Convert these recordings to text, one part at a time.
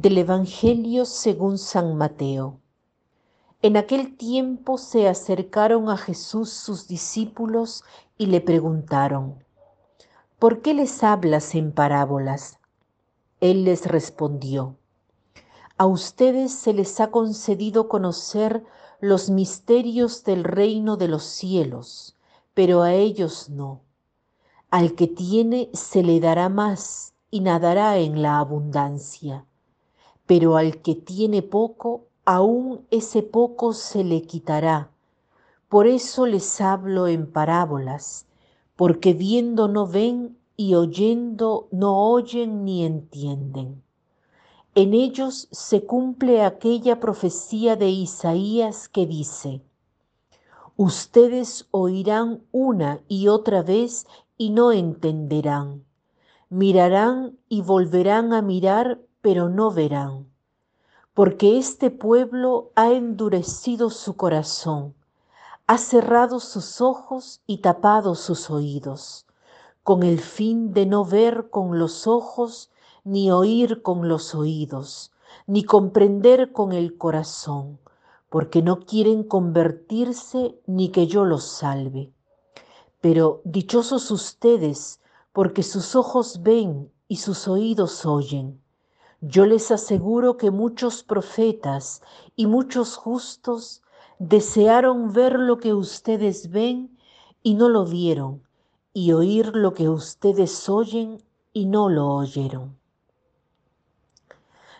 Del Evangelio según San Mateo. En aquel tiempo se acercaron a Jesús sus discípulos y le preguntaron, ¿por qué les hablas en parábolas? Él les respondió, a ustedes se les ha concedido conocer los misterios del reino de los cielos, pero a ellos no. Al que tiene se le dará más y nadará en la abundancia, pero al que tiene poco, aún ese poco se le quitará. Por eso les hablo en parábolas, porque viendo no ven y oyendo no oyen ni entienden. En ellos se cumple aquella profecía de Isaías que dice, Ustedes oirán una y otra vez y no entenderán. Mirarán y volverán a mirar, pero no verán. Porque este pueblo ha endurecido su corazón, ha cerrado sus ojos y tapado sus oídos, con el fin de no ver con los ojos ni oír con los oídos, ni comprender con el corazón, porque no quieren convertirse ni que yo los salve. Pero dichosos ustedes, porque sus ojos ven y sus oídos oyen. Yo les aseguro que muchos profetas y muchos justos desearon ver lo que ustedes ven y no lo vieron, y oír lo que ustedes oyen y no lo oyeron.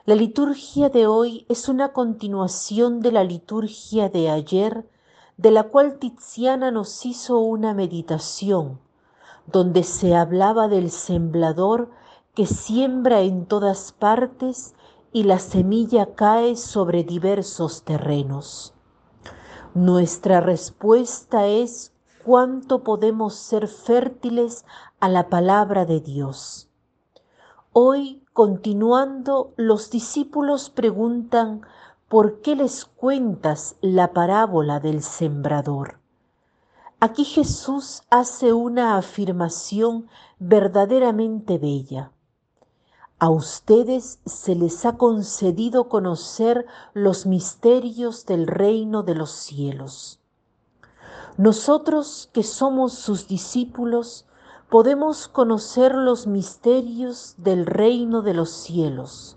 La liturgia de hoy es una continuación de la liturgia de ayer, de la cual Tiziana nos hizo una meditación, donde se hablaba del semblador que siembra en todas partes y la semilla cae sobre diversos terrenos. Nuestra respuesta es cuánto podemos ser fértiles a la palabra de Dios. Hoy, continuando, los discípulos preguntan, ¿por qué les cuentas la parábola del sembrador? Aquí Jesús hace una afirmación verdaderamente bella. A ustedes se les ha concedido conocer los misterios del reino de los cielos. Nosotros que somos sus discípulos, podemos conocer los misterios del reino de los cielos.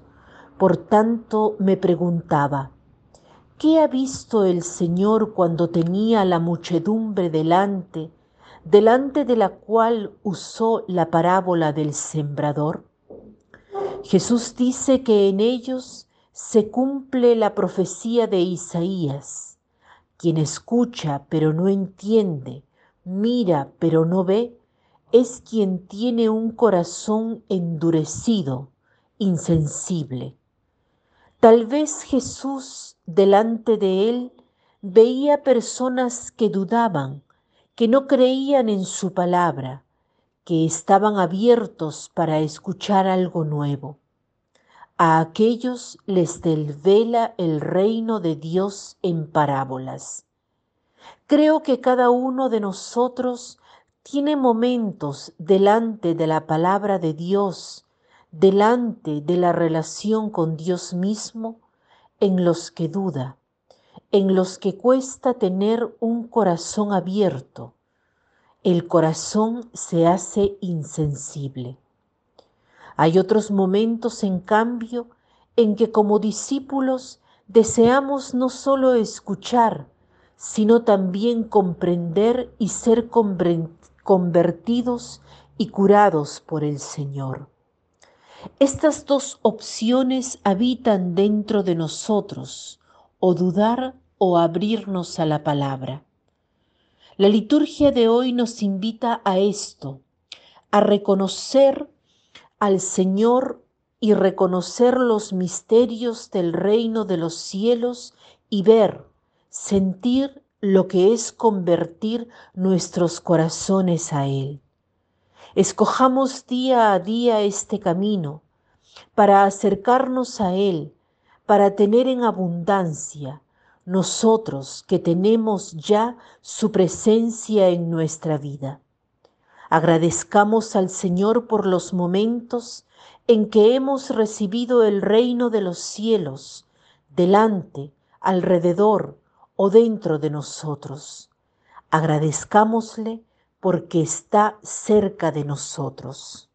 Por tanto, me preguntaba, ¿qué ha visto el Señor cuando tenía la muchedumbre delante, delante de la cual usó la parábola del sembrador? Jesús dice que en ellos se cumple la profecía de Isaías. Quien escucha pero no entiende, mira pero no ve, es quien tiene un corazón endurecido, insensible. Tal vez Jesús delante de él veía personas que dudaban, que no creían en su palabra, que estaban abiertos para escuchar algo nuevo. A aquellos les desvela el reino de Dios en parábolas. Creo que cada uno de nosotros tiene momentos delante de la palabra de Dios, delante de la relación con Dios mismo, en los que duda, en los que cuesta tener un corazón abierto. El corazón se hace insensible. Hay otros momentos, en cambio, en que como discípulos deseamos no solo escuchar, sino también comprender y ser convertidos y curados por el Señor. Estas dos opciones habitan dentro de nosotros, o dudar o abrirnos a la palabra. La liturgia de hoy nos invita a esto, a reconocer al Señor y reconocer los misterios del reino de los cielos y ver, sentir lo que es convertir nuestros corazones a Él. Escojamos día a día este camino para acercarnos a Él, para tener en abundancia nosotros que tenemos ya su presencia en nuestra vida. Agradezcamos al Señor por los momentos en que hemos recibido el reino de los cielos delante, alrededor o dentro de nosotros. Agradezcámosle porque está cerca de nosotros.